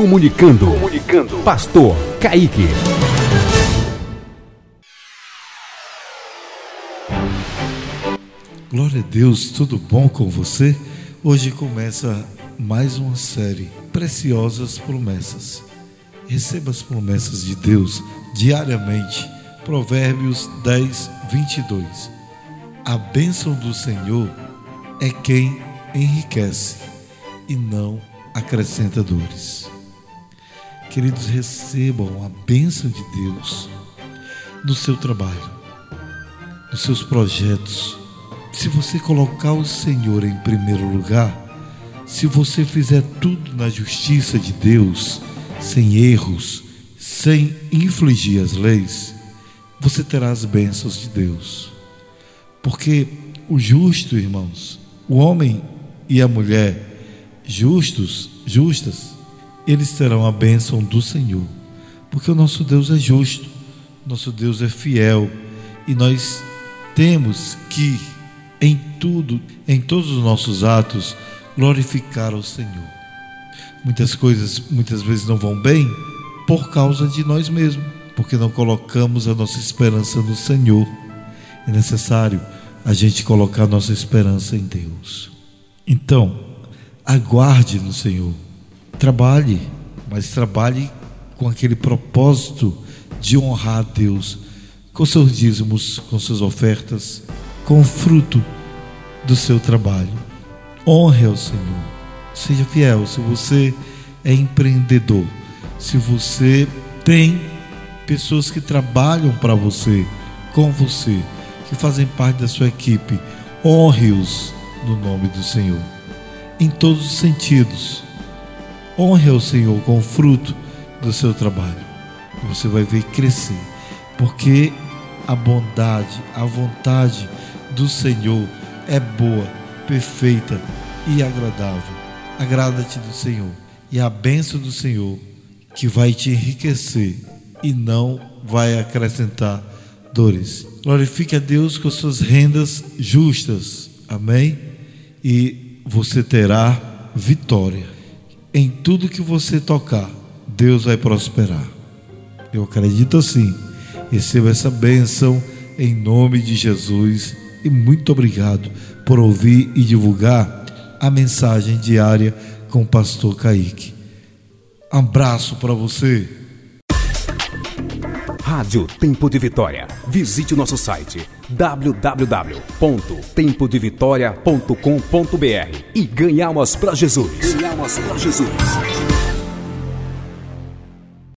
Comunicando. Comunicando. Pastor Kaique. Glória a Deus, tudo bom com você? Hoje começa mais uma série Preciosas Promessas. Receba as promessas de Deus diariamente. Provérbios 10, 22. A bênção do Senhor é quem enriquece e não acrescenta dores. Queridos, recebam a bênção de Deus no seu trabalho, nos seus projetos. Se você colocar o Senhor em primeiro lugar, se você fizer tudo na justiça de Deus, sem erros, sem infligir as leis, você terá as bênçãos de Deus. Porque o justo, irmãos, o homem e a mulher justos, justas, eles terão a bênção do Senhor. Porque o nosso Deus é justo, nosso Deus é fiel e nós temos que em tudo, em todos os nossos atos, glorificar ao Senhor. Muitas coisas muitas vezes não vão bem por causa de nós mesmos, porque não colocamos a nossa esperança no Senhor. É necessário a gente colocar a nossa esperança em Deus. Então, aguarde no Senhor. Trabalhe, mas trabalhe com aquele propósito de honrar a Deus com seus dízimos, com suas ofertas, com o fruto do seu trabalho. Honre ao Senhor. Seja fiel. Se você é empreendedor, se você tem pessoas que trabalham para você, com você, que fazem parte da sua equipe, honre-os no nome do Senhor em todos os sentidos. Honre ao Senhor com o fruto do seu trabalho. Você vai ver crescer, porque a bondade, a vontade do Senhor é boa, perfeita e agradável. Agrada-te do Senhor e a bênção do Senhor que vai te enriquecer e não vai acrescentar dores. Glorifique a Deus com suas rendas justas. Amém? E você terá vitória. Em tudo que você tocar, Deus vai prosperar. Eu acredito assim. Receba essa bênção em nome de Jesus e muito obrigado por ouvir e divulgar a mensagem diária com o pastor Kaique. Abraço para você. Rádio Tempo de Vitória. Visite o nosso site www.tempodevitória.com.br e ganhamos para Jesus. Ganhamos para Jesus.